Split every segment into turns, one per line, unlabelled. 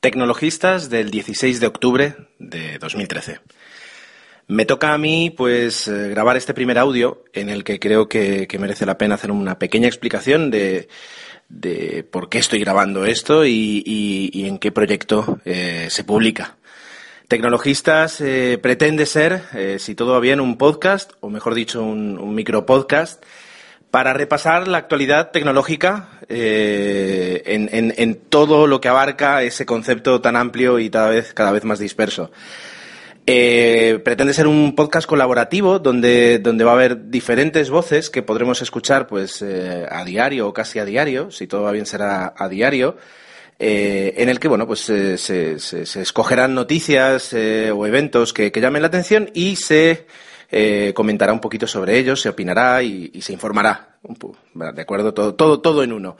Tecnologistas del 16 de octubre de 2013. Me toca a mí, pues, eh, grabar este primer audio en el que creo que, merece la pena hacer una pequeña explicación de, por qué estoy grabando esto y, en qué proyecto eh, se publica. Tecnologistas eh, pretende ser, si todo va bien, un podcast, o mejor dicho, un, un micropodcast, para repasar la actualidad tecnológica eh, en, todo lo que abarca ese concepto tan amplio y cada vez, más disperso. Eh, pretende ser un podcast colaborativo donde, va a haber diferentes voces que podremos escuchar pues eh, a diario o casi a diario, si todo va bien será a diario, en el que bueno pues se, se, escogerán noticias o eventos que llamen la atención y se eh, comentará un poquito sobre ellos, se opinará y, se informará. De acuerdo, todo, todo, todo en uno.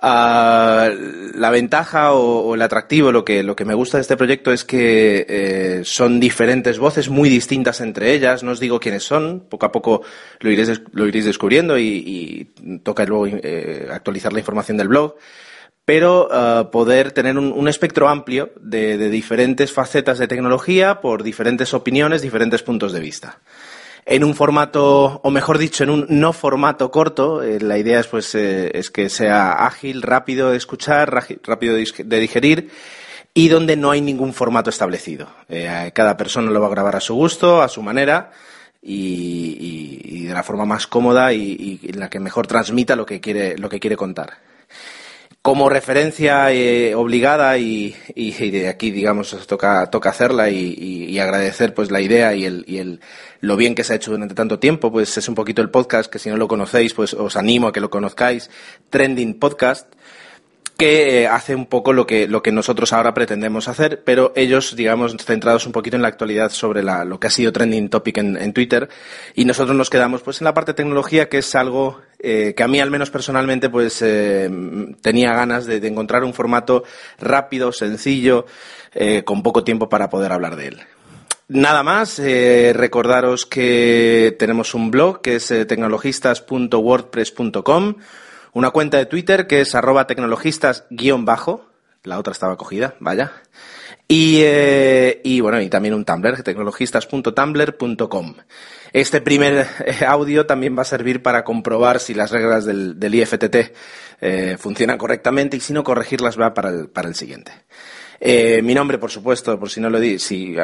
Ah, la ventaja o, el atractivo, lo que, lo que me gusta de este proyecto es que eh, son diferentes voces muy distintas entre ellas. No os digo quiénes son, poco a poco lo iréis, lo iréis descubriendo y, toca luego eh, actualizar la información del blog pero ah, poder tener un, espectro amplio de, diferentes facetas de tecnología por diferentes opiniones, diferentes puntos de vista en un formato, o mejor dicho, en un no formato corto. Eh, la idea es, pues, eh, es que sea ágil, rápido de escuchar, rápido de digerir y donde no hay ningún formato establecido. Eh, cada persona lo va a grabar a su gusto, a su manera y, de la forma más cómoda y, y, la que mejor transmita lo que quiere, lo que quiere contar como referencia eh, obligada y, de aquí, digamos, toca, toca hacerla y, agradecer pues la idea y, el, y el, lo bien que se ha hecho durante tanto tiempo, pues es un poquito el podcast que si no lo conocéis, pues os animo a que lo conozcáis, Trending Podcast, que eh, hace un poco lo que, lo que nosotros ahora pretendemos hacer, pero ellos, digamos, centrados un poquito en la actualidad sobre la, lo que ha sido trending topic en, en Twitter, y nosotros nos quedamos pues en la parte de tecnología, que es algo eh, que a mí al menos personalmente pues eh, tenía ganas de, encontrar un formato rápido, sencillo, eh, con poco tiempo para poder hablar de él. Nada más, recordaros que tenemos un blog que es tecnologistas.wordpress.com una cuenta de Twitter que es arroba tecnologistas-bajo. La otra estaba cogida, vaya. Y, eh, bueno, y también un Tumblr, tecnologistas.tumblr.com. Este primer eh, audio también va a servir para comprobar si las reglas del, del IFTT eh, funcionan correctamente y si no, corregirlas va para el, siguiente. Mi nombre, por supuesto, por si no lo, di, si,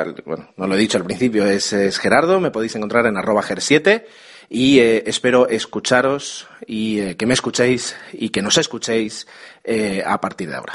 no lo he dicho al principio, es, Gerardo. Me podéis encontrar en arroba ger7 y espero escucharos y que me escuchéis y que nos escuchéis a partir de ahora.